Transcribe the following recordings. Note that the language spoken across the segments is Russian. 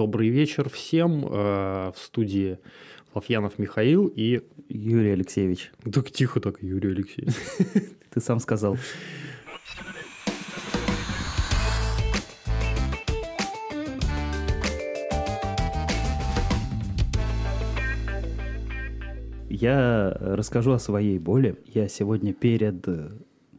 Добрый вечер всем. Э, в студии Лавьянов Михаил и... Юрий Алексеевич. Так тихо так, Юрий Алексеевич. Ты сам сказал. Я расскажу о своей боли. Я сегодня перед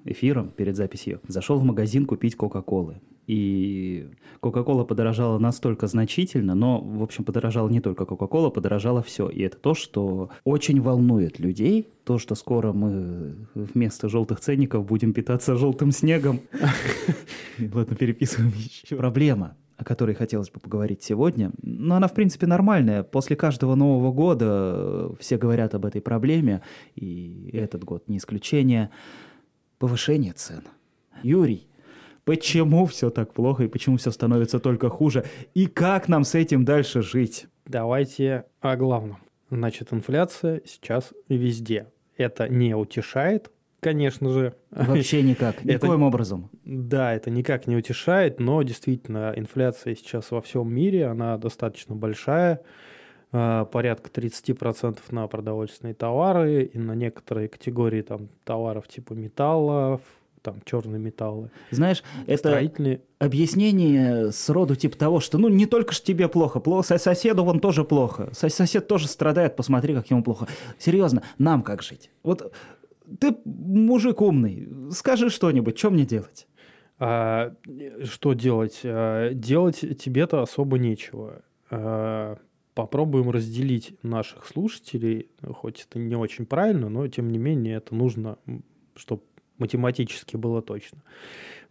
эфиром, перед записью, зашел в магазин купить Кока-Колы. И Кока-Кола подорожала настолько значительно, но, в общем, подорожала не только Кока-Кола, подорожало все. И это то, что очень волнует людей, то, что скоро мы вместо желтых ценников будем питаться желтым снегом. Ладно, переписываем еще. Проблема о которой хотелось бы поговорить сегодня. Но она, в принципе, нормальная. После каждого Нового года все говорят об этой проблеме, и этот год не исключение. Повышение цен. Юрий, почему все так плохо и почему все становится только хуже? И как нам с этим дальше жить? Давайте о главном. Значит, инфляция сейчас везде. Это не утешает, конечно же. Вообще никак, никоим это, образом. Да, это никак не утешает, но действительно инфляция сейчас во всем мире, она достаточно большая, а, порядка 30% на продовольственные товары и на некоторые категории там, товаров типа металлов, там черные металлы. Знаешь, это объяснение с роду типа того, что ну не только ж тебе плохо, плохо соседу вон тоже плохо, сосед тоже страдает, посмотри, как ему плохо. Серьезно, нам как жить? Вот ты мужик умный, скажи что-нибудь, что мне делать? А, что делать? А, делать тебе-то особо нечего. А, попробуем разделить наших слушателей, хоть это не очень правильно, но тем не менее это нужно, чтобы математически было точно.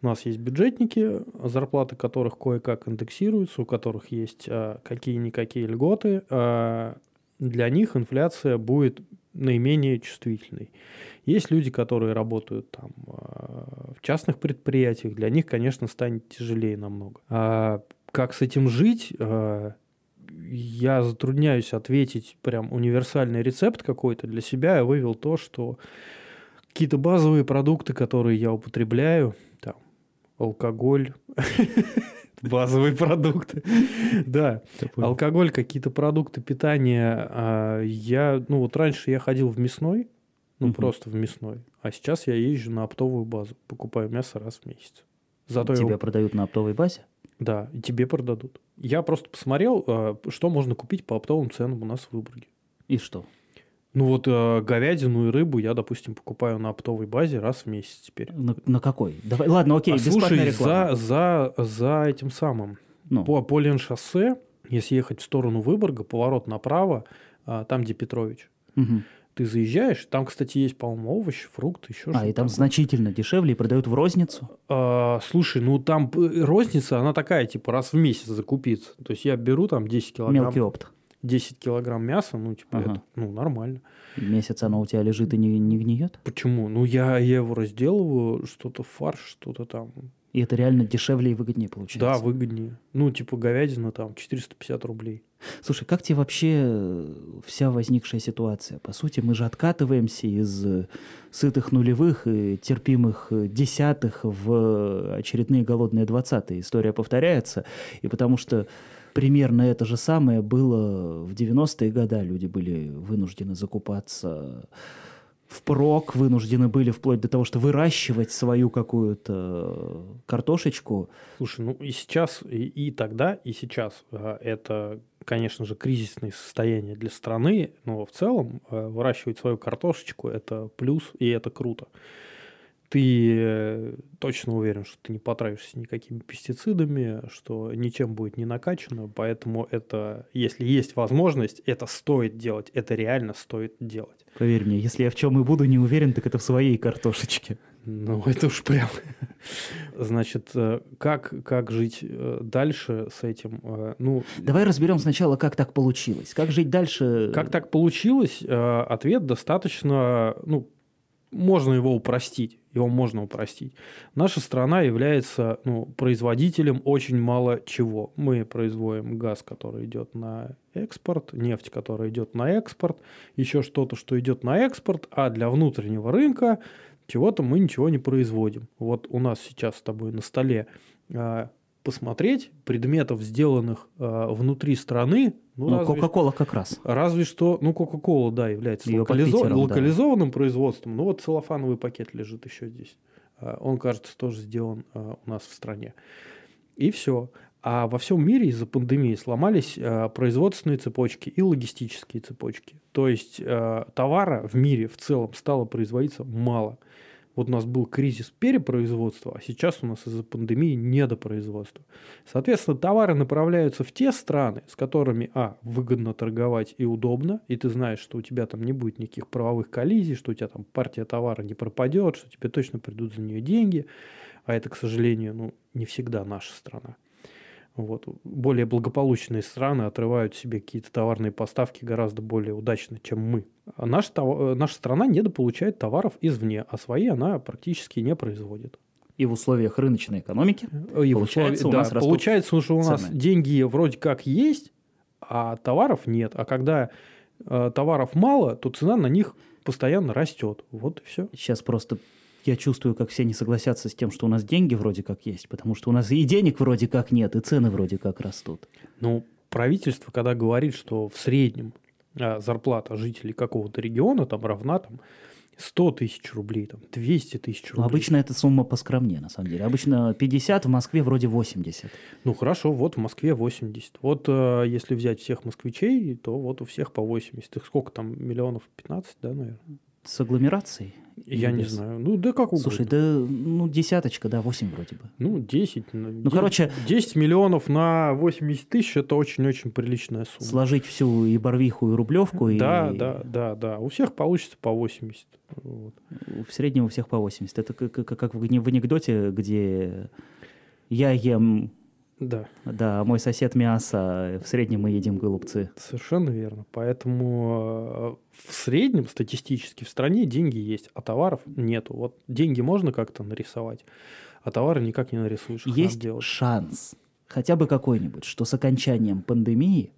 У нас есть бюджетники, зарплаты которых кое-как индексируются, у которых есть а, какие-никакие льготы. А, для них инфляция будет наименее чувствительной. Есть люди, которые работают там а, в частных предприятиях, для них, конечно, станет тяжелее намного. А как с этим жить? А, я затрудняюсь ответить прям универсальный рецепт какой-то для себя. Я вывел то, что какие-то базовые продукты, которые я употребляю, там, алкоголь, базовые продукты. Да, алкоголь, какие-то продукты питания. А, я, ну вот раньше я ходил в мясной, ну просто в мясной, а сейчас я езжу на оптовую базу, покупаю мясо раз в месяц. Зато Тебя его... продают на оптовой базе? Да, и тебе продадут. Я просто посмотрел, а, что можно купить по оптовым ценам у нас в Выборге. И что? Ну вот э, говядину и рыбу я, допустим, покупаю на оптовой базе раз в месяц теперь. На, на какой? Давай, ладно, окей, а слушай, реклама. за, за, за этим самым. Ну. По, по Леншоссе, если ехать в сторону Выборга, поворот направо, а, там, где Петрович. Угу. Ты заезжаешь, там, кстати, есть, по-моему, овощи, фрукты, еще что-то. А, и там значительно дешевле и продают в розницу? А, слушай, ну там розница, она такая, типа, раз в месяц закупиться. То есть я беру там 10 килограмм. Мелкий опт. 10 килограмм мяса, ну, типа, ага. это, ну, нормально. Месяц оно у тебя лежит и не, не гниет? Почему? Ну, я, я его разделываю, что-то фарш, что-то там. И это реально дешевле и выгоднее получается? Да, выгоднее. Ну, типа, говядина там 450 рублей. Слушай, как тебе вообще э, вся возникшая ситуация? По сути, мы же откатываемся из э, сытых нулевых и терпимых э, десятых в очередные голодные двадцатые. История повторяется, и потому что Примерно это же самое было в 90-е годы. Люди были вынуждены закупаться впрок, вынуждены были вплоть до того, что выращивать свою какую-то картошечку. Слушай, ну и сейчас, и, и тогда, и сейчас а, это, конечно же, кризисное состояние для страны, но в целом а, выращивать свою картошечку – это плюс, и это круто ты э, точно уверен, что ты не потратишься никакими пестицидами, что ничем будет не накачано, поэтому это, если есть возможность, это стоит делать, это реально стоит делать. Поверь мне, если я в чем и буду не уверен, так это в своей картошечке. Ну, это уж прям. Значит, э, как, как жить э, дальше с этим? Ну, Давай разберем сначала, как так получилось. Как жить дальше? Как так получилось? Ответ достаточно, ну, можно его упростить, его можно упростить. Наша страна является ну, производителем очень мало чего. Мы производим газ, который идет на экспорт, нефть, которая идет на экспорт, еще что-то, что идет на экспорт, а для внутреннего рынка чего-то мы ничего не производим. Вот у нас сейчас с тобой на столе а, посмотреть предметов, сделанных э, внутри страны. Ну, ну Кока-кола как раз. Разве что, ну, Кока-кола, да, является локализо... Питером, локализованным да. производством. Ну, вот целлофановый пакет лежит еще здесь. Э, он, кажется, тоже сделан э, у нас в стране. И все. А во всем мире из-за пандемии сломались э, производственные цепочки и логистические цепочки. То есть э, товара в мире в целом стало производиться мало. Вот у нас был кризис перепроизводства, а сейчас у нас из-за пандемии недопроизводства. Соответственно, товары направляются в те страны, с которыми, а, выгодно торговать и удобно, и ты знаешь, что у тебя там не будет никаких правовых коллизий, что у тебя там партия товара не пропадет, что тебе точно придут за нее деньги, а это, к сожалению, ну, не всегда наша страна. Вот. Более благополучные страны отрывают себе какие-то товарные поставки гораздо более удачно, чем мы. А наша, э, наша страна недополучает товаров извне, а свои она практически не производит. И в условиях рыночной экономики э, и получается, условиях, у нас да, получается, что у нас цены. деньги вроде как есть, а товаров нет. А когда э, товаров мало, то цена на них постоянно растет. Вот и все. Сейчас просто я чувствую, как все не согласятся с тем, что у нас деньги вроде как есть, потому что у нас и денег вроде как нет, и цены вроде как растут. Ну, правительство, когда говорит, что в среднем а, зарплата жителей какого-то региона там равна там 100 тысяч рублей, там, 200 тысяч рублей. Ну, обычно эта сумма поскромнее, на самом деле. Обычно 50, в Москве вроде 80. Ну, хорошо, вот в Москве 80. Вот э, если взять всех москвичей, то вот у всех по 80. Их сколько там, миллионов 15, да, наверное? С агломерацией? Я не знаю. Ну, да как угодно. Слушай, да, ну, десяточка, да, 8 вроде бы. Ну, 10. Ну, 10, короче... 10 миллионов на 80 тысяч – это очень-очень приличная сумма. Сложить всю и Барвиху, и Рублевку. Да, и... да, да, да. У всех получится по 80. Вот. В среднем у всех по 80. Это как, как в анекдоте, где я ем да. Да, мой сосед мясо, в среднем мы едим голубцы. Совершенно верно. Поэтому э, в среднем статистически в стране деньги есть, а товаров нету. Вот деньги можно как-то нарисовать, а товары никак не нарисуешь. Есть шанс хотя бы какой-нибудь, что с окончанием пандемии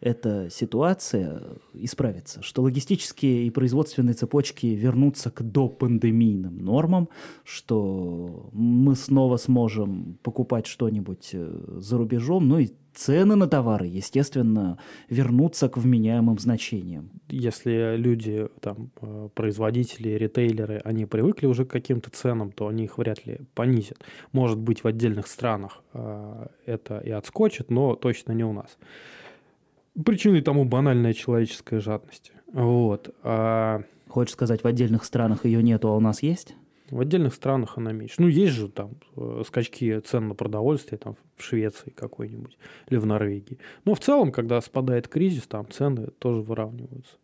эта ситуация исправится, что логистические и производственные цепочки вернутся к допандемийным нормам, что мы снова сможем покупать что-нибудь э, за рубежом, ну и цены на товары, естественно, вернутся к вменяемым значениям. Если люди, там, э, производители, ритейлеры, они привыкли уже к каким-то ценам, то они их вряд ли понизят. Может быть, в отдельных странах э, это и отскочит, но точно не у нас. Причиной тому банальная человеческая жадность. Вот. А... Хочешь сказать, в отдельных странах ее нету, а у нас есть? В отдельных странах она меньше. Ну, есть же там э, скачки цен на продовольствие там, в Швеции какой-нибудь или в Норвегии. Но в целом, когда спадает кризис, там цены тоже выравниваются.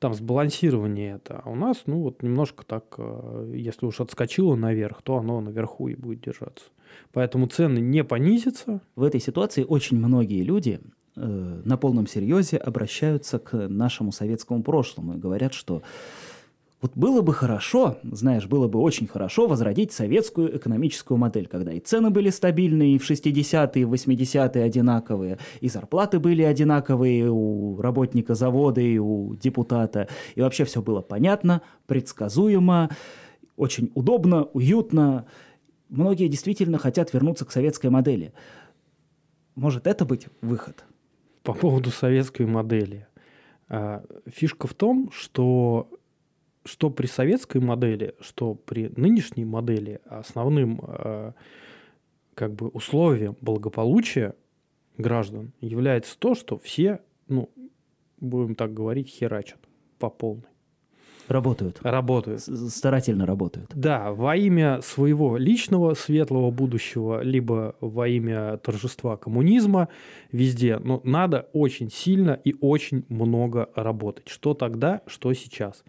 Там сбалансирование это. А у нас, ну, вот немножко так, э, если уж отскочило наверх, то оно наверху и будет держаться. Поэтому цены не понизятся. В этой ситуации очень многие люди э, на полном серьезе обращаются к нашему советскому прошлому и говорят, что вот было бы хорошо, знаешь, было бы очень хорошо возродить советскую экономическую модель, когда и цены были стабильные, и в 60-е, и в 80-е одинаковые, и зарплаты были одинаковые у работника завода, и у депутата, и вообще все было понятно, предсказуемо, очень удобно, уютно. Многие действительно хотят вернуться к советской модели. Может это быть выход? По поводу советской модели. А, фишка в том, что что при советской модели, что при нынешней модели основным э, как бы условием благополучия граждан является то, что все, ну, будем так говорить, херачат по полной. Работают. Работают. Старательно работают. Да, во имя своего личного светлого будущего, либо во имя торжества коммунизма везде. Но надо очень сильно и очень много работать. Что тогда, что сейчас.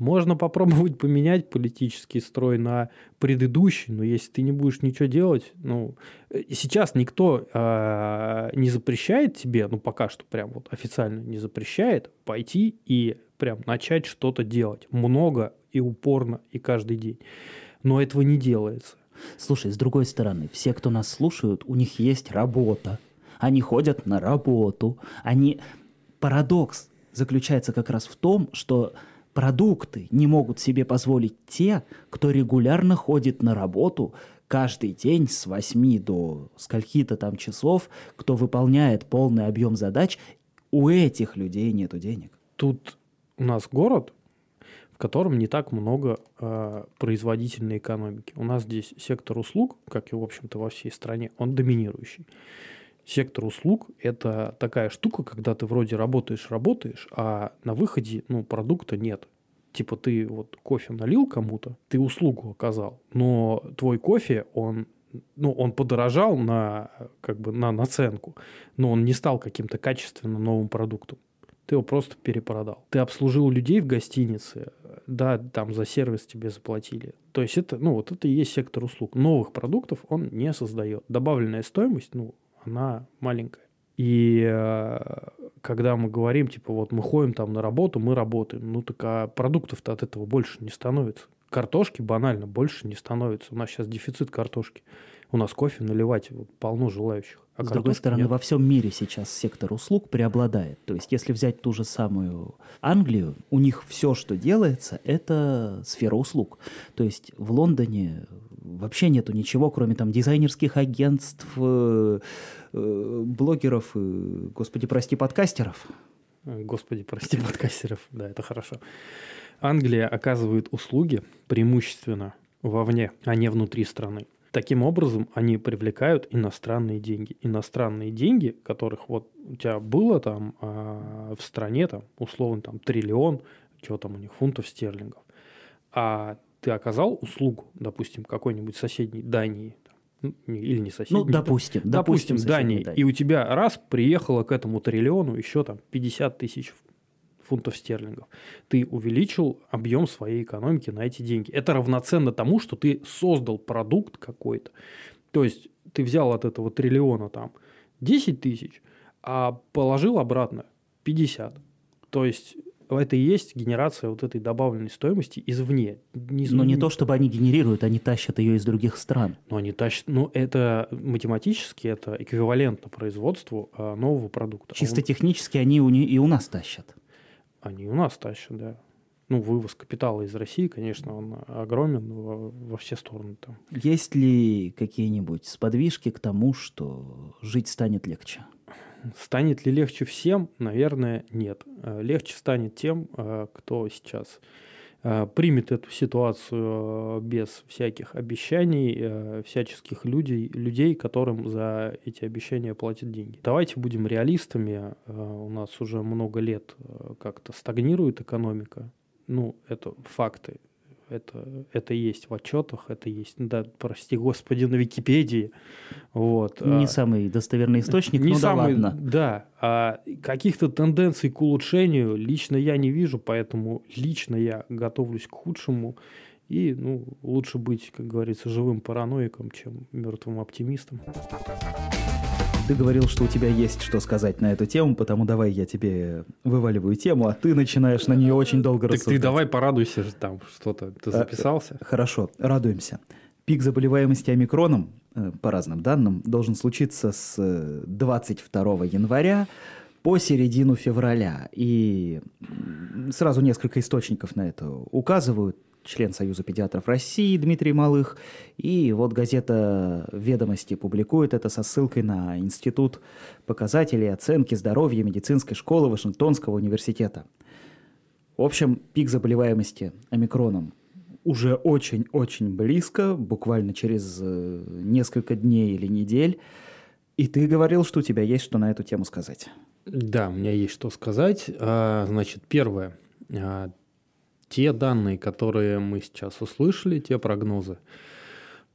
Можно попробовать поменять политический строй на предыдущий, но если ты не будешь ничего делать, ну, э, сейчас никто э, не запрещает тебе, ну, пока что прям вот официально не запрещает пойти и прям начать что-то делать. Много и упорно, и каждый день. Но этого не делается. Слушай, с другой стороны, все, кто нас слушают, у них есть работа. Они ходят на работу. Они... Парадокс заключается как раз в том, что продукты не могут себе позволить те, кто регулярно ходит на работу каждый день с 8 до скольки-то там часов, кто выполняет полный объем задач, у этих людей нету денег. Тут у нас город, в котором не так много э, производительной экономики. У нас здесь сектор услуг, как и, в общем-то, во всей стране, он доминирующий. Сектор услуг – это такая штука, когда ты вроде работаешь, работаешь, а на выходе ну, продукта нет. Типа ты вот кофе налил кому-то, ты услугу оказал, но твой кофе, он ну, он подорожал на, как бы, на наценку, но он не стал каким-то качественно новым продуктом. Ты его просто перепродал. Ты обслужил людей в гостинице, да, там за сервис тебе заплатили. То есть это, ну, вот это и есть сектор услуг. Новых продуктов он не создает. Добавленная стоимость, ну, она маленькая. И э, когда мы говорим, типа, вот мы ходим там на работу, мы работаем, ну так а продуктов-то от этого больше не становится. Картошки банально больше не становится. У нас сейчас дефицит картошки. У нас кофе наливать полно желающих. А С другой стороны, нет. во всем мире сейчас сектор услуг преобладает. То есть, если взять ту же самую Англию, у них все, что делается, это сфера услуг. То есть в Лондоне вообще нету ничего, кроме там дизайнерских агентств, э, э, блогеров, господи, прости, подкастеров. Господи, прости, подкастеров, да, это хорошо. Англия оказывает услуги преимущественно вовне, а не внутри страны. Таким образом, они привлекают иностранные деньги. Иностранные деньги, которых вот у тебя было там э, в стране, там, условно, там, триллион, чего там у них, фунтов стерлингов. А ты оказал услугу, допустим, какой-нибудь соседней Дании, ну, или не соседней. Ну, допустим. Допустим, допустим Дании. Дании. И у тебя раз приехало к этому триллиону еще там 50 тысяч фунтов стерлингов. Ты увеличил объем своей экономики на эти деньги. Это равноценно тому, что ты создал продукт какой-то. То есть ты взял от этого триллиона там 10 тысяч, а положил обратно 50. То есть это и есть генерация вот этой добавленной стоимости извне. Не из... Но не то, чтобы они генерируют, они тащат ее из других стран. Но они тащат, ну это математически это эквивалентно производству а, нового продукта. Чисто Он... технически они у не... и у нас тащат. Они у нас тащат, да. Ну, вывоз капитала из России, конечно, он огромен во, во все стороны. Там. Есть ли какие-нибудь сподвижки к тому, что жить станет легче? Станет ли легче всем? Наверное, нет. Э, легче станет тем, э, кто сейчас э, примет эту ситуацию без всяких обещаний, всяческих людей, людей, которым за эти обещания платят деньги. Давайте будем реалистами. У нас уже много лет как-то стагнирует экономика. Ну, это факты это, это есть в отчетах, это есть, да, прости господи, на Википедии. Вот. Не а, самый достоверный источник, не ну самый, да ладно. Да, а каких-то тенденций к улучшению лично я не вижу, поэтому лично я готовлюсь к худшему. И ну, лучше быть, как говорится, живым параноиком, чем мертвым оптимистом. Ты говорил, что у тебя есть что сказать на эту тему, потому давай я тебе вываливаю тему, а ты начинаешь на нее очень долго так рассуждать. Так ты давай порадуйся, там что-то ты а, записался. А, хорошо, радуемся. Пик заболеваемости омикроном, э, по разным данным, должен случиться с 22 э, января по середину февраля. И сразу несколько источников на это указывают член Союза педиатров России Дмитрий Малых. И вот газета «Ведомости» публикует это со ссылкой на Институт показателей оценки здоровья медицинской школы Вашингтонского университета. В общем, пик заболеваемости омикроном уже очень-очень близко, буквально через э, несколько дней или недель. И ты говорил, что у тебя есть что на эту тему сказать. Да, у меня есть что сказать. А, значит, первое. Те данные, которые мы сейчас услышали, те прогнозы,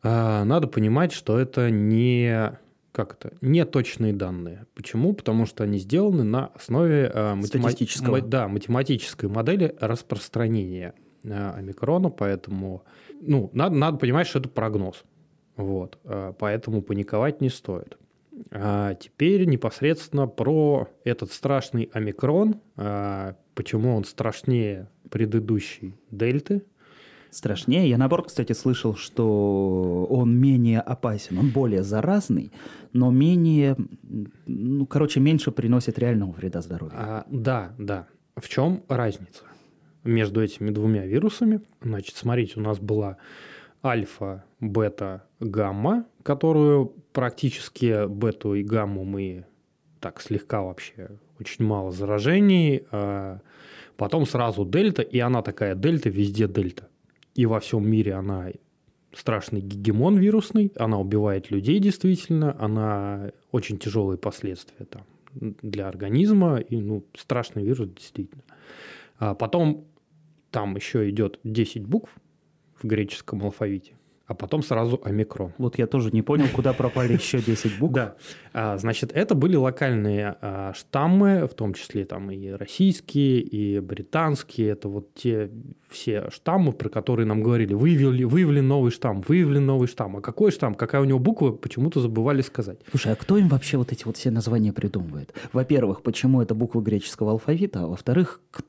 а, надо понимать, что это не как это, не точные данные. Почему? Потому что они сделаны на основе а, математического, да, математической модели распространения а, омикрона, поэтому ну, надо, надо понимать, что это прогноз. Вот, поэтому паниковать не стоит. А теперь непосредственно про этот страшный омикрон, почему он страшнее предыдущей дельты. Страшнее. Я наоборот, кстати, слышал, что он менее опасен, он более заразный, но менее, ну, короче, меньше приносит реального вреда здоровью. А, да, да. В чем разница между этими двумя вирусами? Значит, смотрите, у нас была альфа, бета, гамма, которую практически бету и гамму мы так слегка вообще, очень мало заражений, а потом сразу дельта, и она такая дельта, везде дельта. И во всем мире она страшный гегемон вирусный, она убивает людей действительно, она очень тяжелые последствия там для организма, и ну, страшный вирус действительно. А потом там еще идет 10 букв в греческом алфавите а потом сразу омикрон. Вот я тоже не понял, куда пропали еще 10 букв. Да, а, значит, это были локальные а, штаммы, в том числе там и российские, и британские. Это вот те все штаммы, про которые нам говорили. Выявили, выявлен новый штамм, выявлен новый штамм. А какой штамм, какая у него буква, почему-то забывали сказать. Слушай, а кто им вообще вот эти вот все названия придумывает? Во-первых, почему это буквы греческого алфавита? А во-вторых, кто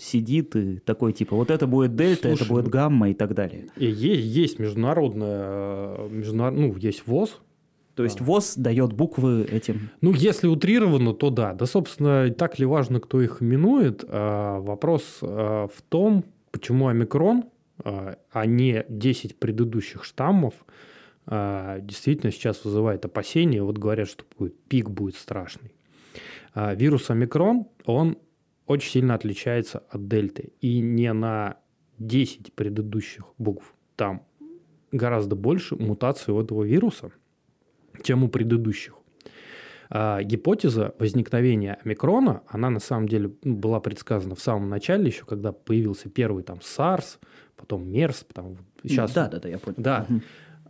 сидит и такой типа вот это будет дельта, Слушай, это будет гамма и так далее. Есть, есть международная, международ, ну, есть ВОЗ, то есть ВОЗ дает буквы этим? Ну, если утрированно, то да. Да, собственно, так ли важно, кто их именует? А, вопрос а, в том, почему омикрон, а, а не 10 предыдущих штаммов, а, действительно сейчас вызывает опасения. Вот говорят, что будет, пик будет страшный. А, вирус омикрон, он очень сильно отличается от дельты. И не на 10 предыдущих букв. Там гораздо больше мутаций у этого вируса, чем у предыдущих. А гипотеза возникновения омикрона, она на самом деле ну, была предсказана в самом начале, еще когда появился первый там SARS, потом MERS, потом сейчас... Да, да, да, я понял. Да.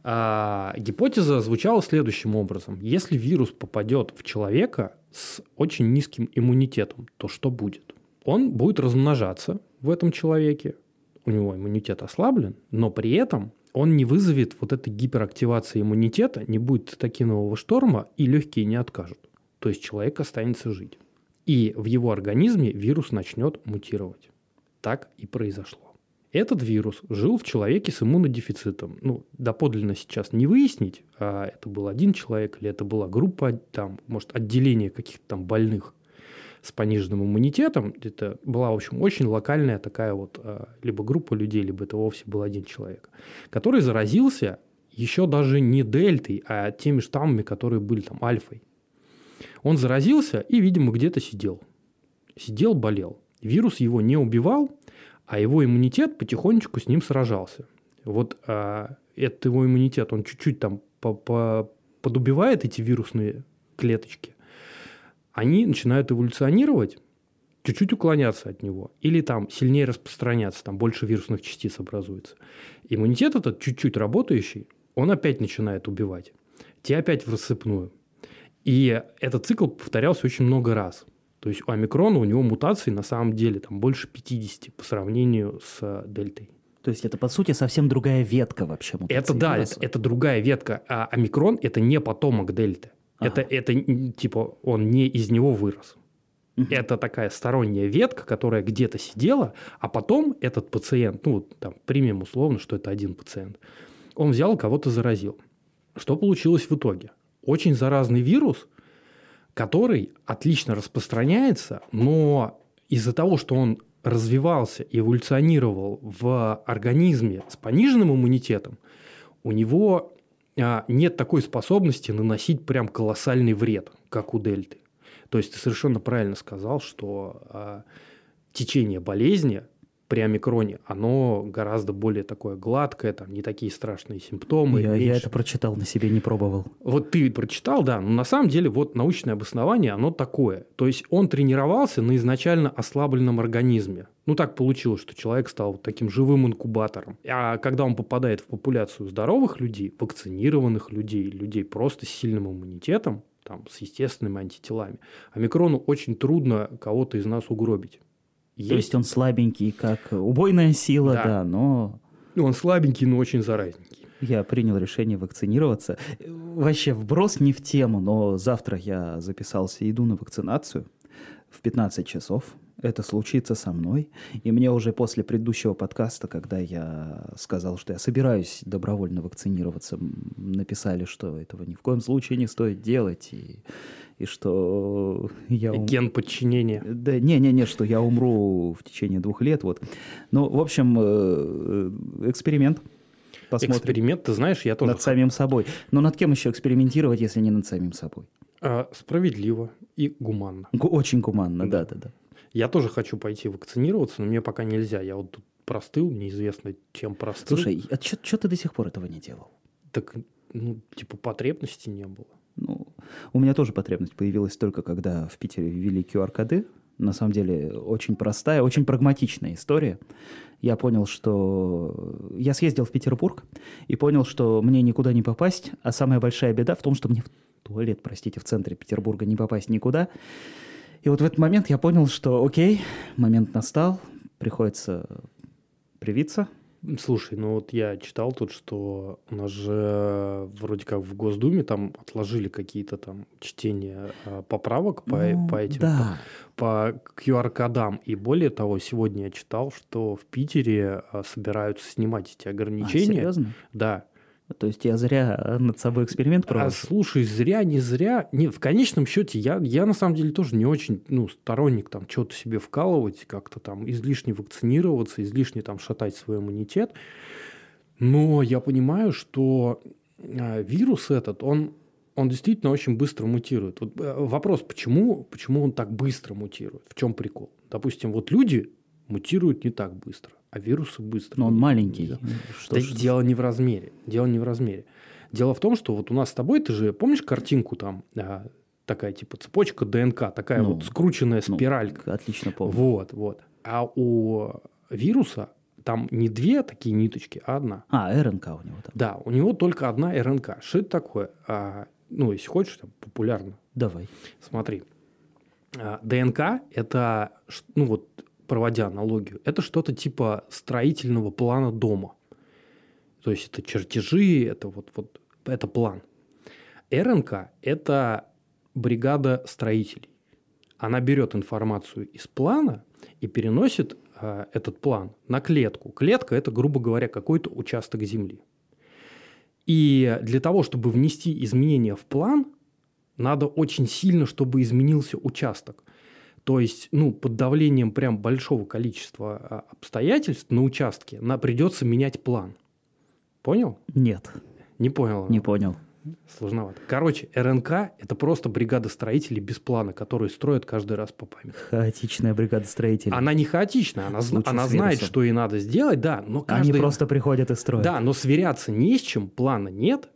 А, гипотеза звучала следующим образом. Если вирус попадет в человека с очень низким иммунитетом, то что будет? Он будет размножаться в этом человеке, у него иммунитет ослаблен, но при этом он не вызовет вот этой гиперактивации иммунитета, не будет цитокинового шторма, и легкие не откажут. То есть человек останется жить. И в его организме вирус начнет мутировать. Так и произошло. Этот вирус жил в человеке с иммунодефицитом. Ну, доподлинно сейчас не выяснить, а это был один человек или это была группа, там, может, отделение каких-то там больных с пониженным иммунитетом. Это была, в общем, очень локальная такая вот а, либо группа людей, либо это вовсе был один человек, который заразился еще даже не дельтой, а теми штаммами, которые были там альфой. Он заразился и, видимо, где-то сидел. Сидел, болел. Вирус его не убивал, а его иммунитет потихонечку с ним сражался. Вот а, этот его иммунитет, он чуть-чуть там по -по подубивает эти вирусные клеточки, они начинают эволюционировать, чуть-чуть уклоняться от него, или там сильнее распространяться, там больше вирусных частиц образуется. Иммунитет этот чуть-чуть работающий, он опять начинает убивать. Те опять в рассыпную. И этот цикл повторялся очень много раз – то есть у омикрона у него мутаций на самом деле там больше 50 по сравнению с э, дельтой. То есть это, по сути, совсем другая ветка вообще мутации. Это да, это, это другая ветка. А омикрон – это не потомок дельты. Ага. Это, это типа он не из него вырос. Угу. Это такая сторонняя ветка, которая где-то сидела, а потом этот пациент, ну, там, примем условно, что это один пациент, он взял кого-то заразил. Что получилось в итоге? Очень заразный вирус – который отлично распространяется, но из-за того, что он развивался и эволюционировал в организме с пониженным иммунитетом, у него а, нет такой способности наносить прям колоссальный вред, как у дельты. То есть ты совершенно правильно сказал, что а, течение болезни при омикроне, оно гораздо более такое гладкое, там не такие страшные симптомы. Я, я это прочитал, на себе не пробовал. Вот ты прочитал, да, но на самом деле вот научное обоснование, оно такое. То есть он тренировался на изначально ослабленном организме. Ну так получилось, что человек стал вот таким живым инкубатором. А когда он попадает в популяцию здоровых людей, вакцинированных людей, людей просто с сильным иммунитетом, там, с естественными антителами, омикрону очень трудно кого-то из нас угробить. Есть. То есть он слабенький, как убойная сила, да, да но... Ну, он слабенький, но очень заразненький. Я принял решение вакцинироваться. Вообще, вброс не в тему, но завтра я записался и иду на вакцинацию в 15 часов. Это случится со мной. И мне уже после предыдущего подкаста, когда я сказал, что я собираюсь добровольно вакцинироваться, написали, что этого ни в коем случае не стоит делать. И и что я... Ум... Ген подчинения. Да, не-не-не, что я умру в течение двух лет, вот. Ну, в общем, э, эксперимент. Посмотрим. Эксперимент, ты знаешь, я тоже... Над самим собой. Но над кем еще экспериментировать, если не над самим собой? А, справедливо и гуманно. Гу- Очень гуманно, да, да, да. Я тоже хочу пойти вакцинироваться, но мне пока нельзя. Я вот тут простыл, неизвестно чем простыл. Слушай, а что ты до сих пор этого не делал? Так, ну, типа, потребности не было. У меня тоже потребность появилась только когда в Питере ввели QR-коды. На самом деле очень простая, очень прагматичная история. Я понял, что... Я съездил в Петербург и понял, что мне никуда не попасть, а самая большая беда в том, что мне в туалет, простите, в центре Петербурга не попасть никуда. И вот в этот момент я понял, что окей, момент настал, приходится привиться, Слушай, ну вот я читал тут, что у нас же вроде как в Госдуме там отложили какие-то там чтения а, поправок по, Ну, по этим да. по, по QR-кодам. И более того, сегодня я читал, что в Питере а, собираются снимать эти А, ограничения. серьезно? да. То есть я зря над собой эксперимент А провел? слушай, зря, не зря. Не, в конечном счете, я, я на самом деле тоже не очень ну, сторонник там что-то себе вкалывать, как-то там излишне вакцинироваться, излишне там шатать свой иммунитет. Но я понимаю, что а, вирус этот, он, он действительно очень быстро мутирует. Вот, э, вопрос, почему, почему он так быстро мутирует? В чем прикол? Допустим, вот люди мутируют не так быстро, а вирусы быстро. Но он маленький. Да. Что Да ж- дело не в размере. Дело не в размере. Дело в том, что вот у нас с тобой, ты же помнишь картинку там, а, такая типа цепочка ДНК, такая Ну, вот скрученная ну, спиралька. Отлично помню. Вот, вот. А у вируса там не две такие ниточки, а одна. А, РНК у него там. Да, у него только одна РНК. Что это такое? А, ну, если хочешь, там, популярно. Давай. Смотри. А, ДНК – это, ну вот, проводя аналогию, это что-то типа строительного плана дома. То есть это чертежи, это вот, вот это план. РНК – это бригада строителей. Она берет информацию из плана и переносит а, этот план на клетку. Клетка – это, грубо говоря, какой-то участок земли. И для того, чтобы внести изменения в план, надо очень сильно, чтобы изменился участок. То есть, ну, под давлением прям большого количества а, обстоятельств на участке на, придется менять план. Понял? Нет, Не понял? не понял. Сложновато. Короче, РНК – это просто бригада строителей без плана, которые строят каждый раз по памяти. Хаотичная бригада строителей. Она не хаотична, она, она знает, что ей надо сделать, да, но Они каждый... просто приходят и строят. Да, но сверяться не с чем, плана нет,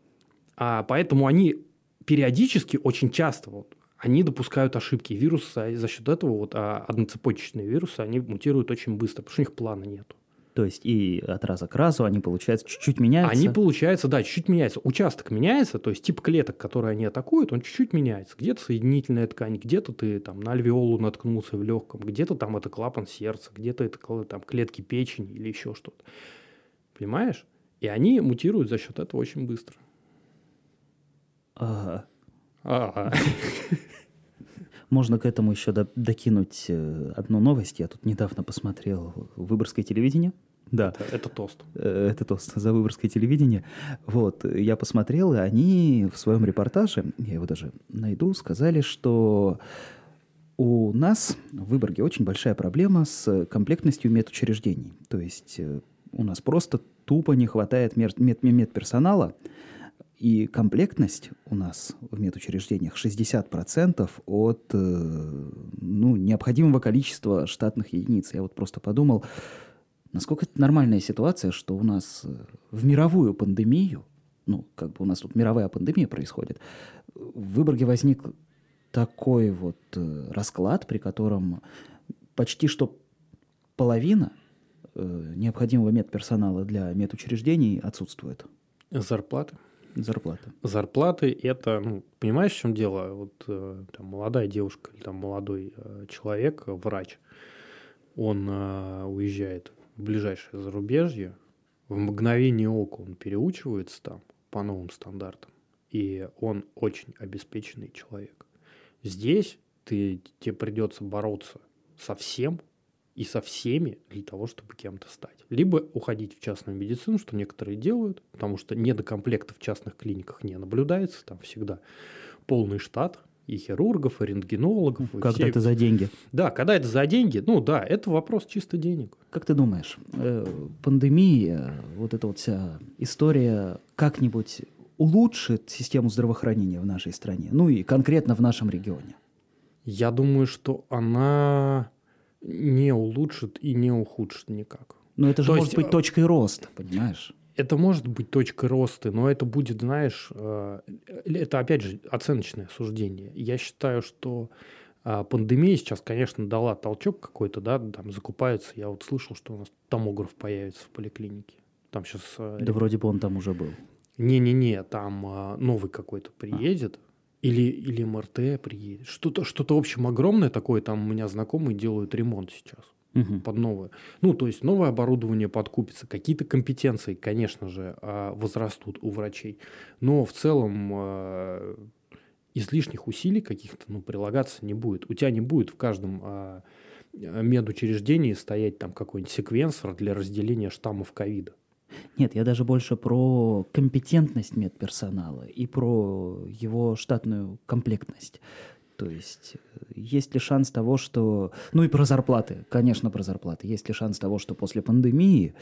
а поэтому они периодически, очень часто, вот, они допускают ошибки. Вирусы, и за счет этого вот а, одноцепочечные вирусы, они мутируют очень быстро, потому что у них плана нету. То есть и от раза к разу они, получается, чуть-чуть меняются. Они, получается, да, чуть-чуть меняются. Участок меняется, то есть тип клеток, которые они атакуют, он чуть-чуть меняется. Где-то соединительная ткань, где-то ты там на альвеолу наткнулся в легком, где-то там это клапан сердца, где-то это там клетки печени или еще что-то. Понимаешь? И они мутируют за счет этого очень быстро. Ага. Можно к этому еще до- докинуть э, одну новость. Я тут недавно посмотрел Выборгское телевидение. Да, Это, это тост. э, это тост за Выборгское телевидение. Вот, я посмотрел, и они в своем репортаже, я его даже найду, сказали, что у нас в Выборге очень большая проблема с комплектностью медучреждений. То есть э, у нас просто тупо не хватает мер- мед- медперсонала, и комплектность у нас в медучреждениях 60% от э, ну, необходимого количества штатных единиц. Я вот просто подумал, насколько это нормальная ситуация, что у нас э, в мировую пандемию, ну, как бы у нас тут мировая пандемия происходит, в Выборге возник такой вот э, расклад, при котором почти что половина необходимого медперсонала для медучреждений отсутствует. Зарплаты. Зарплата. Зарплаты это, ну, понимаешь, в чем дело? Вот э, там молодая девушка или там молодой э, человек, э, врач, он уезжает в ближайшее зарубежье, в мгновение ока он переучивается там по новым стандартам, и он очень обеспеченный человек. Здесь ты, тебе придется бороться со всем и со всеми для того, чтобы кем-то стать. Либо уходить в частную медицину, что некоторые делают, потому что недокомплекта в частных клиниках не наблюдается, там всегда полный штат, и хирургов, и рентгенологов. и когда всех... это за деньги. Да, когда это за деньги, ну да, это вопрос чисто денег. Как ты думаешь, э, пандемия, вот эта вот вся история как-нибудь улучшит систему здравоохранения в нашей стране, ну и конкретно в нашем регионе? Я думаю, что она не улучшит и не ухудшит никак. Но это же То может есть, быть э, точкой роста, понимаешь? Это может быть точкой роста, но это будет, знаешь, э, это опять же оценочное суждение. Я считаю, что э, пандемия сейчас, конечно, дала толчок какой-то, да, там закупаются. Я вот слышал, что у нас томограф появится в поликлинике. Там сейчас... Да вроде бы он там уже был. Не-не-не, там новый какой-то приедет. А. Или, или МРТ приедет. Что-то, что-то, в общем, огромное такое. Там у меня знакомые делают ремонт сейчас угу. под новое. Ну, то есть новое оборудование подкупится, какие-то компетенции, конечно же, а, возрастут у врачей. Но в целом а, излишних усилий каких-то ну, прилагаться не будет. У тебя не будет в каждом а, медучреждении стоять там какой-нибудь секвенсор для разделения штаммов ковида. Нет, я даже больше про компетентность медперсонала и про его штатную комплектность. То есть э, есть ли шанс того, что... Ну и про зарплаты, конечно, про зарплаты. Есть ли шанс того, что после пандемии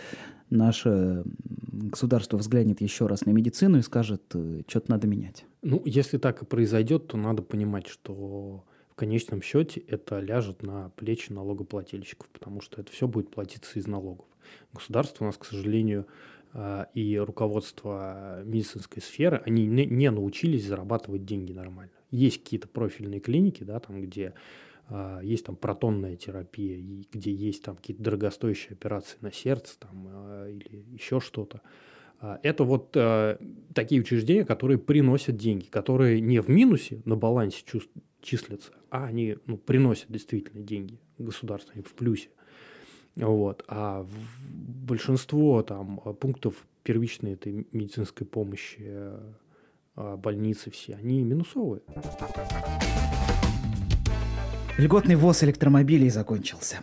наше государство взглянет еще раз на медицину и скажет, э, что-то надо менять? Ну, если так и произойдет, то надо понимать, что конечном счете это ляжет на плечи налогоплательщиков, потому что это все будет платиться из налогов. Государство у нас, к сожалению, э, и руководство медицинской сферы, они не научились зарабатывать деньги нормально. Есть какие-то профильные клиники, да, там, где э, есть там протонная терапия, где есть там какие-то дорогостоящие операции на сердце там, э, или еще что-то. Это вот э, такие учреждения, которые приносят деньги, которые не в минусе на балансе чувств, числятся, а они ну, приносят действительно деньги государству, в плюсе. Вот. А большинство там, пунктов первичной этой медицинской помощи э, а, больницы все, они минусовые. Льготный ввоз электромобилей закончился.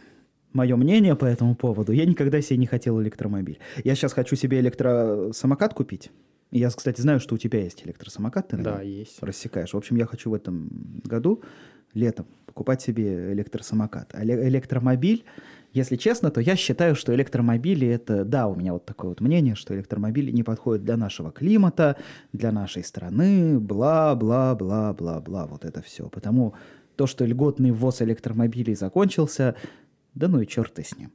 Мое мнение по этому поводу, я никогда себе не хотел электромобиль. Я сейчас хочу себе электросамокат купить. Я, кстати, знаю, что у тебя есть электросамокат, ты да, есть. рассекаешь. В общем, я хочу в этом году, летом, покупать себе электросамокат. А электромобиль если честно, то я считаю, что электромобили это, да, у меня вот такое вот мнение, что электромобили не подходят для нашего климата, для нашей страны, бла-бла-бла-бла-бла, вот это все. Потому то, что льготный ввоз электромобилей закончился, да ну и черт с ним.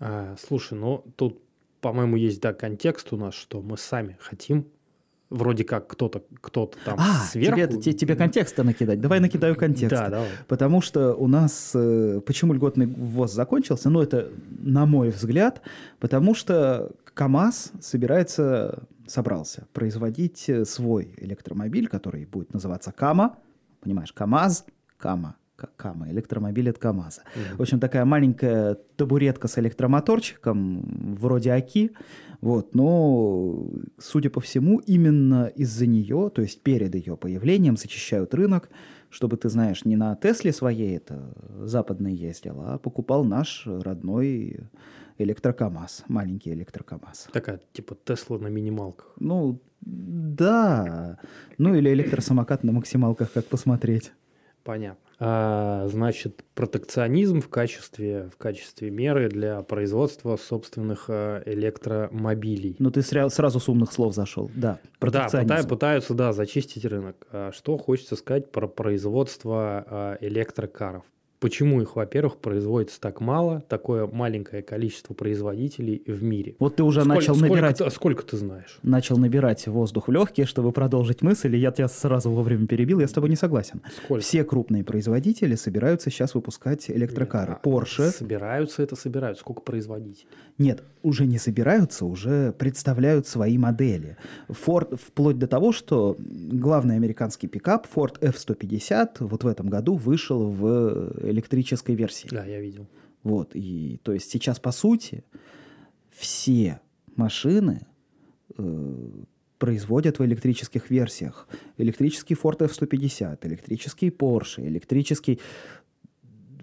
А, слушай, ну тут, по-моему, есть, да, контекст у нас, что мы сами хотим вроде как кто-то кто там а, сверху. Тебе, тебе, тебе контекста накидать. Давай накидаю контекст. Да, давай. Потому что у нас... Э, почему льготный ввоз закончился? Ну, это, на мой взгляд, потому что КАМАЗ собирается, собрался производить э, свой электромобиль, который будет называться КАМА. Понимаешь, КАМАЗ, КАМА. Кама, электромобиль от КАМАЗа. Mm-hmm. В общем, такая маленькая табуретка с электромоторчиком, вроде АКИ, вот, но, судя по всему, именно из-за нее, то есть перед ее появлением, зачищают рынок, чтобы, ты знаешь, не на Тесле своей это западной ездил, а покупал наш родной электрокамаз, маленький электрокамаз. Такая, типа Тесла на минималках. Ну, да. Ну, или электросамокат на максималках, как посмотреть. Понятно. А, значит, протекционизм в качестве, в качестве меры для производства собственных а, электромобилей. Ну, ты сразу с умных слов зашел, да. Да, пытаются, пытаются, да, зачистить рынок. А что хочется сказать про производство электрокаров? Почему их, во-первых, производится так мало, такое маленькое количество производителей в мире? Вот ты уже сколько, начал набирать... Сколько, сколько ты знаешь? Начал набирать воздух в легкие, чтобы продолжить мысль, и я тебя сразу вовремя перебил, я с тобой не согласен. Сколько? Все крупные производители собираются сейчас выпускать электрокары. Нет, Porsche... Собираются это собираются. Сколько производителей? Нет, уже не собираются, уже представляют свои модели. Ford, вплоть до того, что главный американский пикап Ford F-150 вот в этом году вышел в электрической версии. Да, я видел. Вот, и то есть сейчас, по сути, все машины э, производят в электрических версиях. Электрический Ford F-150, электрический Porsche, электрический...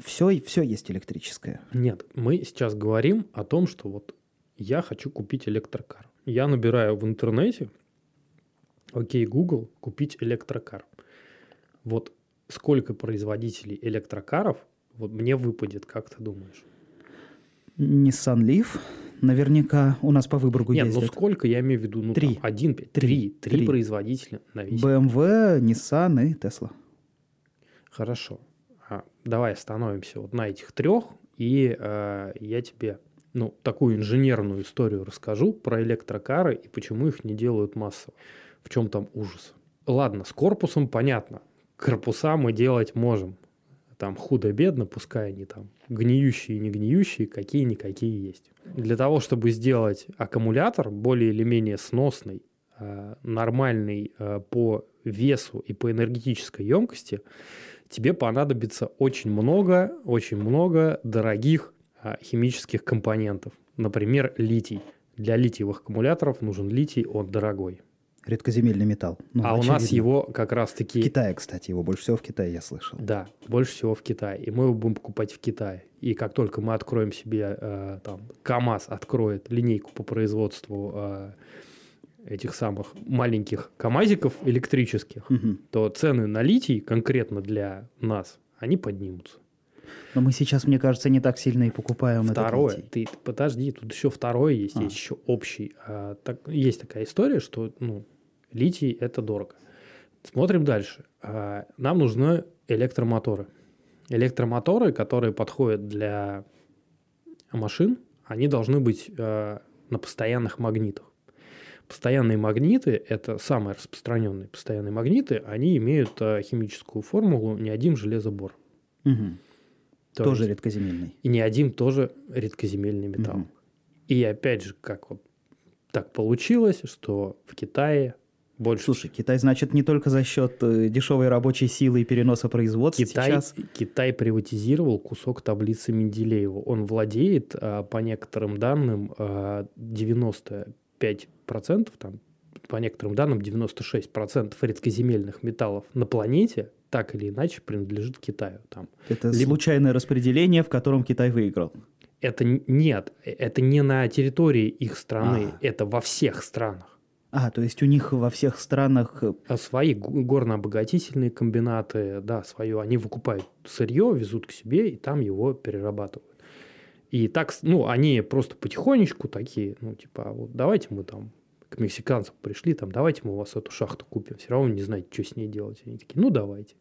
Все, все есть электрическое. Нет, мы сейчас говорим о том, что вот я хочу купить электрокар. Я набираю в интернете, окей, Google, купить электрокар Вот сколько производителей электрокаров вот мне выпадет, как ты думаешь? Nissan Leaf, наверняка у нас по выбору Нет, ездит. ну сколько, я имею в виду, ну Три. там, один, три, три, Три. производителя на весь. BMW, Nissan и Tesla. Хорошо. А, давай остановимся вот на этих трех, и э, я тебе ну, такую инженерную историю расскажу про электрокары и почему их не делают массово. В чем там ужас. Ладно, с корпусом понятно. Корпуса мы делать можем. Там худо-бедно, пускай они там гниющие и не гниющие, какие-никакие есть. Для того, чтобы сделать аккумулятор более или менее сносный, э, нормальный э, по весу и по энергетической емкости, тебе понадобится очень много, очень много дорогих а, химических компонентов. Например, литий. Для литиевых аккумуляторов нужен литий, он дорогой. Редкоземельный металл. Ну, а у нас очевидно. его как В раз-таки... Китае, кстати, его больше всего в Китае я слышал. Да, больше всего в Китае. И мы его будем покупать в Китае. И как только мы откроем себе, э, там, КАМАЗ откроет линейку по производству э, этих самых маленьких КАМАЗиков электрических, Мгм. то цены на литий конкретно для нас, они поднимутся. Но мы сейчас, мне кажется, не так сильно и покупаем этот Второе, литий. ты подожди, тут еще второе есть, А. есть еще общий. А, так, есть такая история, что ну, литий это дорого. Смотрим дальше. А, нам нужны электромоторы. Электромоторы, которые подходят для машин, они должны быть а, на постоянных магнитах. Постоянные магниты – это самые распространенные постоянные магниты, они имеют а, химическую формулу неодим железобор. Мгм. То Тоже есть- редкоземельный. и неодим тоже редкоземельный металл. Мгм. И опять же, как вот так получилось, что в Китае больше... Слушай, Китай, значит, не только за счет э, дешевой рабочей силы и переноса производства Китай, сейчас. Китай приватизировал кусок таблицы Менделеева. Он владеет, а, по некоторым данным, а, 95%, там, по некоторым данным, 96% редкоземельных металлов на планете так или иначе принадлежит Китаю. Там. Это либо- случайное распределение, в котором Китай выиграл. Это нет, это не на территории их страны, А. это во всех странах. А, то есть у них во всех странах... э, А Свои горно-обогатительные комбинаты, да, свое, они выкупают сырье, везут к себе и там его перерабатывают. И так, ну, они просто потихонечку такие, ну, типа, «А вот давайте мы там к мексиканцам пришли, там, давайте мы у вас эту шахту купим, все равно не знаете, что с ней делать. Они такие, ну, давайте.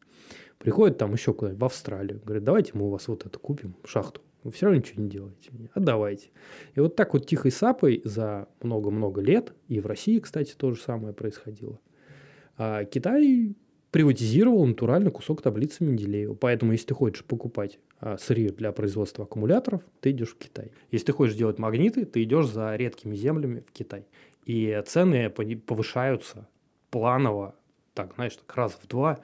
Приходят там еще куда-нибудь, в Австралию, говорят, давайте мы у вас вот это купим, шахту. Вы все равно ничего не делаете. А давайте. И вот так вот тихой сапой за много-много лет, и в России, кстати, то же самое происходило, а Китай приватизировал натурально кусок таблицы Менделеева. Поэтому, если ты хочешь покупать а, сырье для производства аккумуляторов, ты идешь в Китай. Если ты хочешь делать магниты, ты идешь за редкими землями в Китай. И цены повышаются планово, так, знаешь, так раз в два,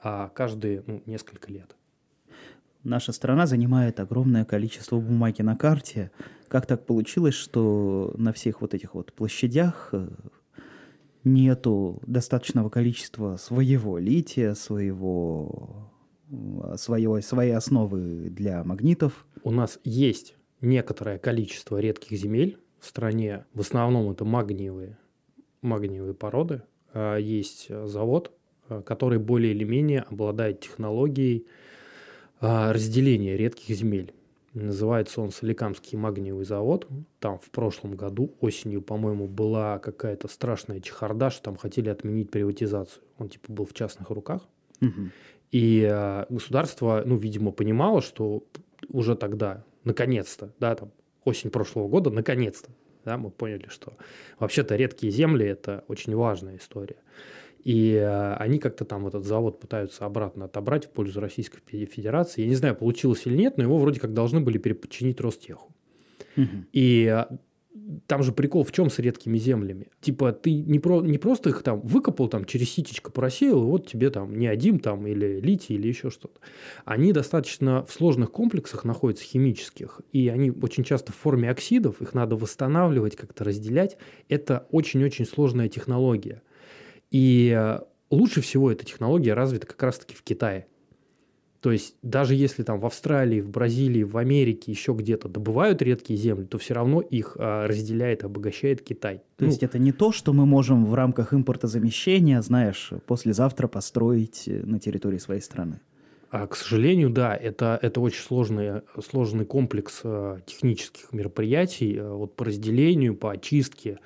а, каждые ну, несколько лет. Наша страна занимает огромное количество бумаги на карте. Как так получилось, что на всех вот этих вот площадях э, нету достаточного количества своего лития, своего, э, своего, своей основы для магнитов? У нас есть некоторое количество редких земель в стране. В основном это магниевые, магниевые породы. А, Есть э, завод, э, который более или менее обладает технологией а, разделения редких земель. Называется он Соликамский магниевый завод. Там в прошлом году осенью, по-моему, была какая-то страшная чехарда, что там хотели отменить приватизацию. Он типа был в частных руках. Мгм. И э, государство, ну, видимо, понимало, что уже тогда, наконец-то, да, там, осень прошлого года, наконец-то, да, мы поняли, что вообще-то редкие земли – это очень важная история. И э, они как-то там этот завод пытаются обратно отобрать в пользу Российской Фе- Федерации. Я не знаю, получилось или нет, но его вроде как должны были переподчинить Ростеху. Мгм. И э, там же прикол в чем с редкими землями? Типа ты не, про, не просто их там выкопал, там через ситечко просеял, и вот тебе там неодим там или литий или еще что-то. Они достаточно в сложных комплексах находятся химических, и они очень часто в форме оксидов, их надо восстанавливать, как-то разделять. Это очень-очень сложная технология. И э, лучше всего эта технология развита как раз-таки в Китае. То есть даже если там в Австралии, в Бразилии, в Америке, еще где-то добывают редкие земли, то все равно их а, разделяет, обогащает Китай. То ну, есть это не то, что мы можем в рамках импортозамещения, знаешь, послезавтра построить э, на территории своей страны. А, к сожалению, да, это, это очень сложный, сложный комплекс э, технических мероприятий э, вот по разделению, по очистке,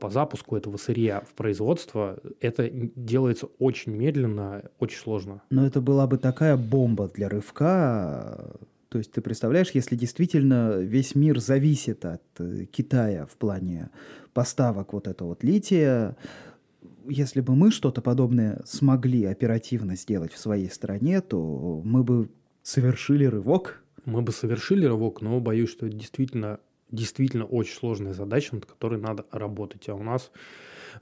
по запуску этого сырья в производство. Это делается очень медленно, очень сложно. Но это была бы такая бомба для рывка. То есть ты представляешь, если действительно весь мир зависит от Китая в плане поставок вот этого вот лития, если бы мы что-то подобное смогли оперативно сделать в своей стране, то мы бы совершили рывок. Мы бы совершили рывок, но боюсь, что это действительно, действительно очень сложная задача, над которой надо работать. А у нас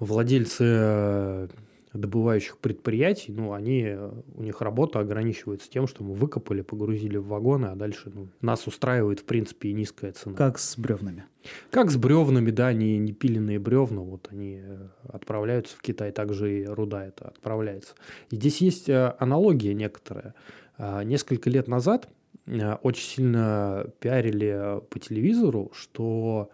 владельцы добывающих предприятий, ну, они, у них работа ограничивается тем, что мы выкопали, погрузили в вагоны, а дальше ну, нас устраивает, в принципе, и низкая цена. Как с бревнами. Как с бревнами, да, не, не пиленные бревна, вот они э, отправляются в Китай, также и руда это отправляется. И здесь есть э, аналогия некоторая. А, несколько лет назад э, очень сильно пиарили по телевизору, что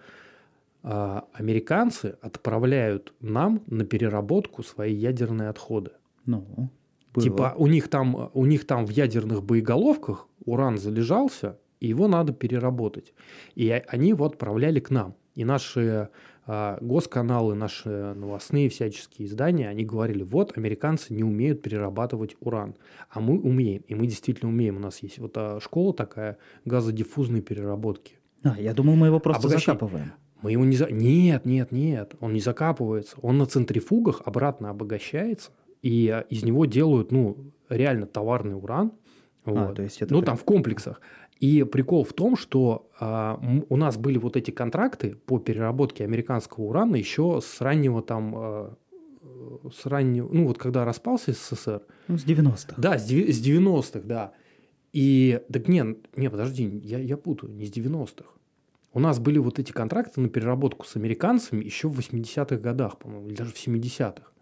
а, американцы отправляют нам на переработку свои ядерные отходы. Ну, было. Типа у них, там, у них там в ядерных боеголовках уран залежался, и его надо переработать. И они его отправляли к нам. И наши а, госканалы, наши новостные всяческие издания, они говорили, вот, американцы не умеют перерабатывать уран, а мы умеем. И мы действительно умеем. У нас есть вот а, школа такая газодиффузной переработки. А, я думал, мы его просто Обогащение. закапываем. Мы его не за... Нет, нет, нет, он не закапывается. Он на центрифугах обратно обогащается, и а, из него делают, ну, реально товарный уран. А, вот. то есть это ну, там в комплексах. И прикол в том, что а, у нас были вот эти контракты по переработке американского урана еще с раннего там... А, с раннего... Ну, вот когда распался СССР. Ну, с 90-х. Да, с 90-х, да. И... Так не, не, подожди, я, я путаю, не с 90-х. У нас были вот эти контракты на переработку с американцами еще в 80-х годах, по-моему, или даже в 70-х.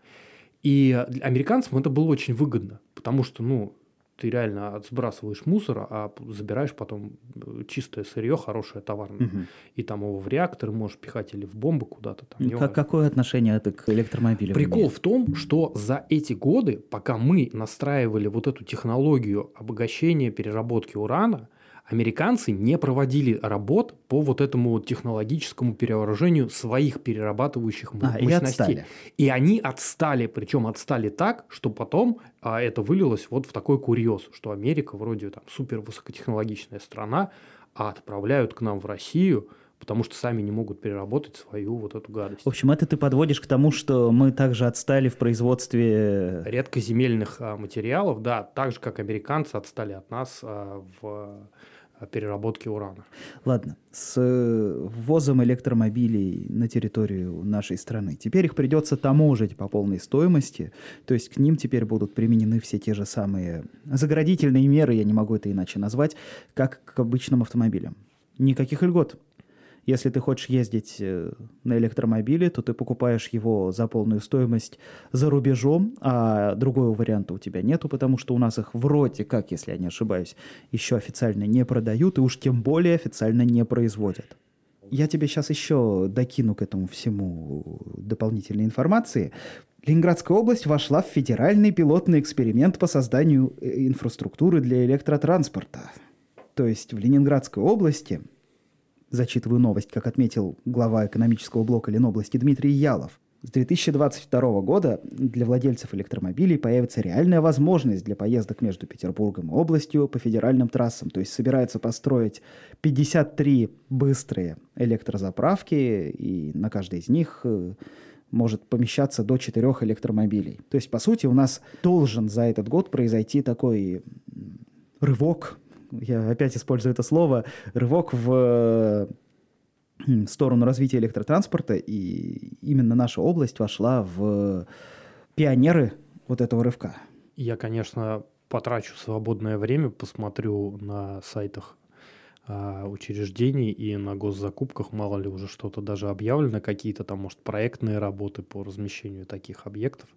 И американцам это было очень выгодно, потому что, ну, ты реально сбрасываешь мусор, а забираешь потом э, чистое сырье, хорошее товарное. Угу. И там его в реактор можешь пихать или в бомбы куда-то. Там, как, какое отношение это к электромобилям? Прикол в том, что за эти годы, пока мы настраивали вот эту технологию обогащения, переработки урана, американцы не проводили работ по вот этому вот технологическому перевооружению своих перерабатывающих а, мощностей. И, и они отстали, причем отстали так, что потом а, это вылилось вот в такой курьез, что Америка вроде там супер высокотехнологичная страна, а отправляют к нам в Россию потому что сами не могут переработать свою вот эту гадость. В общем, это ты подводишь к тому, что мы также отстали в производстве... Редкоземельных а, материалов, да, так же, как американцы отстали от нас а, в переработки урана. Ладно, с э, ввозом электромобилей на территорию нашей страны. Теперь их придется таможить по полной стоимости, то есть к ним теперь будут применены все те же самые заградительные меры, я не могу это иначе назвать, как к обычным автомобилям. Никаких льгот. Если ты хочешь ездить э, на электромобиле, то ты покупаешь его за полную стоимость за рубежом, а другого варианта у тебя нету, потому что у нас их вроде как, если я не ошибаюсь, еще официально не продают и уж тем более официально не производят. Я тебе сейчас еще докину к этому всему дополнительной информации. Ленинградская область вошла в федеральный пилотный эксперимент по созданию э, инфраструктуры для электротранспорта. То есть в Ленинградской области Зачитываю новость, как отметил глава экономического блока Ленобласти Дмитрий Ялов. С 2022 года для владельцев электромобилей появится реальная возможность для поездок между Петербургом и областью по федеральным трассам. То есть собирается построить 53 быстрые электрозаправки, и на каждой из них э, может помещаться до четырех электромобилей. То есть, по сути, у нас должен за этот год произойти такой рывок я опять использую это слово, рывок в сторону развития электротранспорта, и именно наша область вошла в пионеры вот этого рывка. Я, конечно, потрачу свободное время, посмотрю на сайтах а, учреждений и на госзакупках, мало ли уже что-то даже объявлено, какие-то там, может, проектные работы по размещению таких объектов.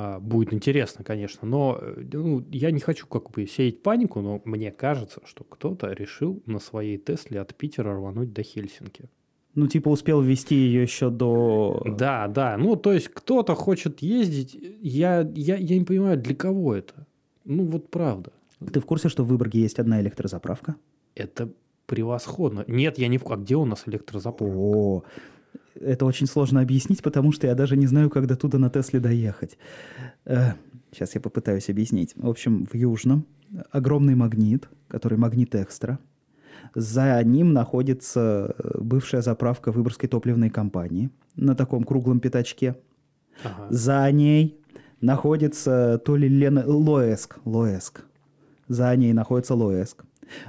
А, будет интересно, конечно, но э, ну, я не хочу как бы сеять панику, но мне кажется, что кто-то решил на своей Тесле от Питера рвануть до Хельсинки. Ну, типа успел ввести ее еще до... Да, да. Ну, то есть кто-то хочет ездить. Я, я, я не понимаю, для кого это. Ну, вот правда. Ты в курсе, что в Выборге есть одна электрозаправка? Это превосходно. Нет, я не в... А где у нас электрозаправка? О, это очень сложно объяснить, потому что я даже не знаю, как до туда на Тесле доехать. Э, сейчас я попытаюсь объяснить. В общем, в Южном огромный магнит, который магнит экстра. За ним находится э, бывшая заправка Выборгской топливной компании на таком круглом пятачке. Ага. За ней находится то ли Лена... Лоэск. Лоэск. За ней находится Лоэск.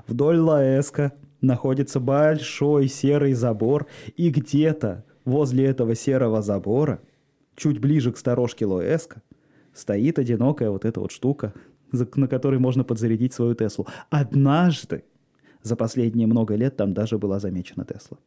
Вдоль Лоэска находится большой серый забор, и где-то возле этого серого забора, чуть ближе к сторожке Лоэска, стоит одинокая вот эта вот штука, на которой можно подзарядить свою Теслу. Однажды за последние много лет там даже была замечена Тесла.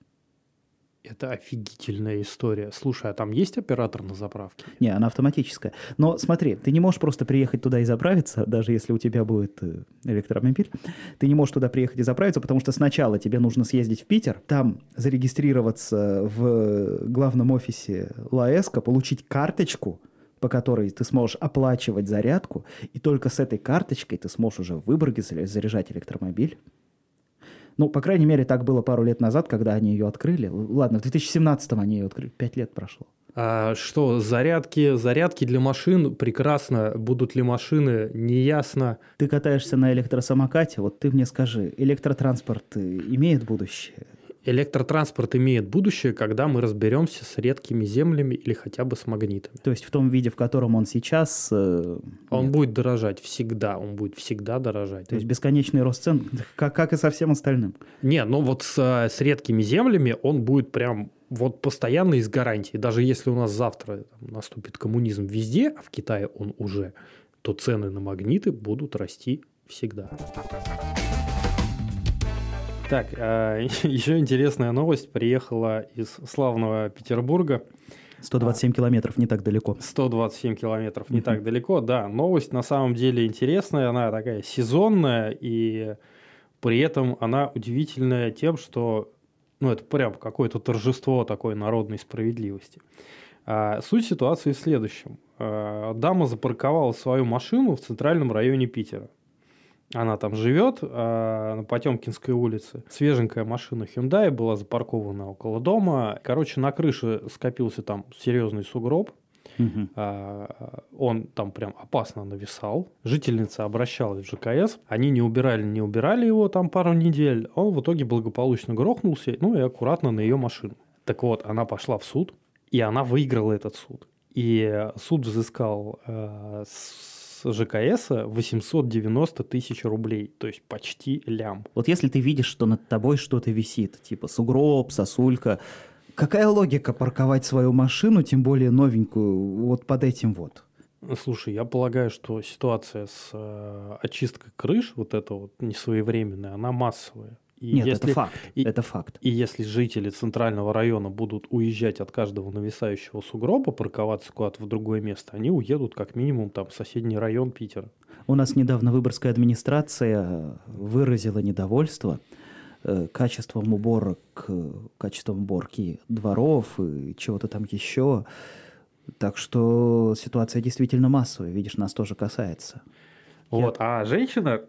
Это офигительная история. Слушай, а там есть оператор на заправке? Не, она автоматическая. Но смотри, ты не можешь просто приехать туда и заправиться, даже если у тебя будет э, электромобиль. Ты не можешь туда приехать и заправиться, потому что сначала тебе нужно съездить в Питер, там зарегистрироваться в главном офисе ЛАЭСКа, получить карточку, по которой ты сможешь оплачивать зарядку, и только с этой карточкой ты сможешь уже в Выборге заряжать электромобиль. Ну, по крайней мере, так было пару лет назад, когда они ее открыли. Ладно, в 2017 они ее открыли. Пять лет прошло. А что, зарядки, зарядки для машин прекрасно. Будут ли машины, неясно. Ты катаешься на электросамокате, вот ты мне скажи, электротранспорт имеет будущее? Электротранспорт имеет будущее, когда мы разберемся с редкими землями или хотя бы с магнитами. То есть в том виде, в котором он сейчас... Э, он нет. будет дорожать всегда, он будет всегда дорожать. То есть бесконечный рост цен, как, как и со всем остальным. Не, ну вот с, с редкими землями он будет прям вот постоянно из гарантии. Даже если у нас завтра там, наступит коммунизм везде, а в Китае он уже, то цены на магниты будут расти всегда. Так, а, еще интересная новость приехала из славного Петербурга. 127 а, километров, не так далеко. 127 километров, не так далеко, да. Новость на самом деле интересная, она такая сезонная, и при этом она удивительная тем, что ну, это прям какое-то торжество такой народной справедливости. А, суть ситуации в следующем. А, дама запарковала свою машину в центральном районе Питера. Она там живет э, на Потемкинской улице. Свеженькая машина Hyundai была запаркована около дома. Короче, на крыше скопился там серьезный сугроб. Угу. А, он там прям опасно нависал. Жительница обращалась в ЖКС. Они не убирали, не убирали его там пару недель. Он в итоге благополучно грохнулся, ну и аккуратно на ее машину. Так вот, она пошла в суд, и она выиграла этот суд. И суд взыскал э, ЖКС 890 тысяч рублей, то есть почти лям. Вот если ты видишь, что над тобой что-то висит, типа сугроб, сосулька, какая логика парковать свою машину, тем более новенькую, вот под этим вот? Слушай, я полагаю, что ситуация с э, очисткой крыш, вот эта вот несвоевременная, она массовая. И Нет, если, это факт. И, это факт. И если жители центрального района будут уезжать от каждого нависающего сугроба, парковаться куда-то в другое место, они уедут как минимум там в соседний район Питера. У нас недавно выборгская администрация выразила недовольство э, качеством уборок, качеством уборки дворов и чего-то там еще. Так что ситуация действительно массовая, видишь, нас тоже касается. Вот, Я... а женщина,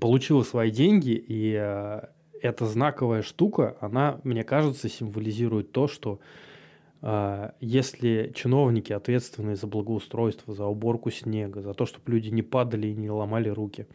получила свои деньги, и э, эта знаковая штука, она, мне кажется, символизирует то, что э, если чиновники, ответственные за благоустройство, за уборку снега, за то, чтобы люди не падали и не ломали руки,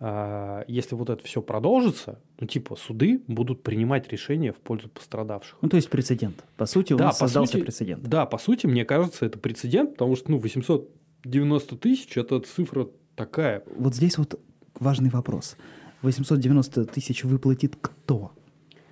э, если вот это все продолжится, ну типа суды будут принимать решения в пользу пострадавших. Ну то есть прецедент. По сути, у да, нас создался сути, прецедент. Да, по сути, мне кажется, это прецедент, потому что ну 890 тысяч это цифра такая. Вот здесь вот важный вопрос. 890 тысяч выплатит кто?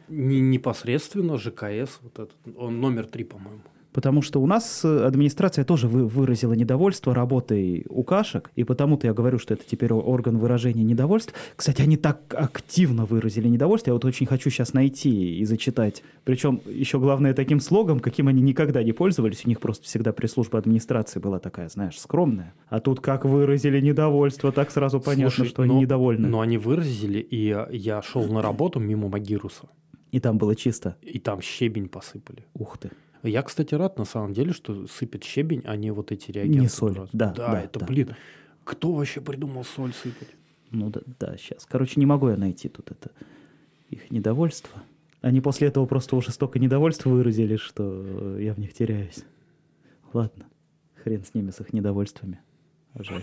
Не, непосредственно ЖКС, вот этот, он номер три, по-моему. Потому что у нас э, администрация тоже вы, выразила недовольство работой укашек, и потому-то я говорю, что это теперь орган выражения недовольств. Кстати, они так активно выразили недовольство, я вот очень хочу сейчас найти и зачитать. Причем еще главное таким слогом, каким они никогда не пользовались, у них просто всегда пресс-служба администрации была такая, знаешь, скромная. А тут как выразили недовольство, так сразу понятно, Слушай, что но, они недовольны. Но они выразили, и я шел на работу мимо Магируса. И там было чисто. И там щебень посыпали. Ух ты. Я, кстати, рад на самом деле, что сыпет щебень, а не вот эти реагенты. Не соль. Да, да, да, это, да. блин, кто вообще придумал соль сыпать? Ну да, да, сейчас. Короче, не могу я найти тут это их недовольство. Они после этого просто уже столько недовольства выразили, что я в них теряюсь. Ладно, хрен с ними, с их недовольствами. Жаль.